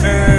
and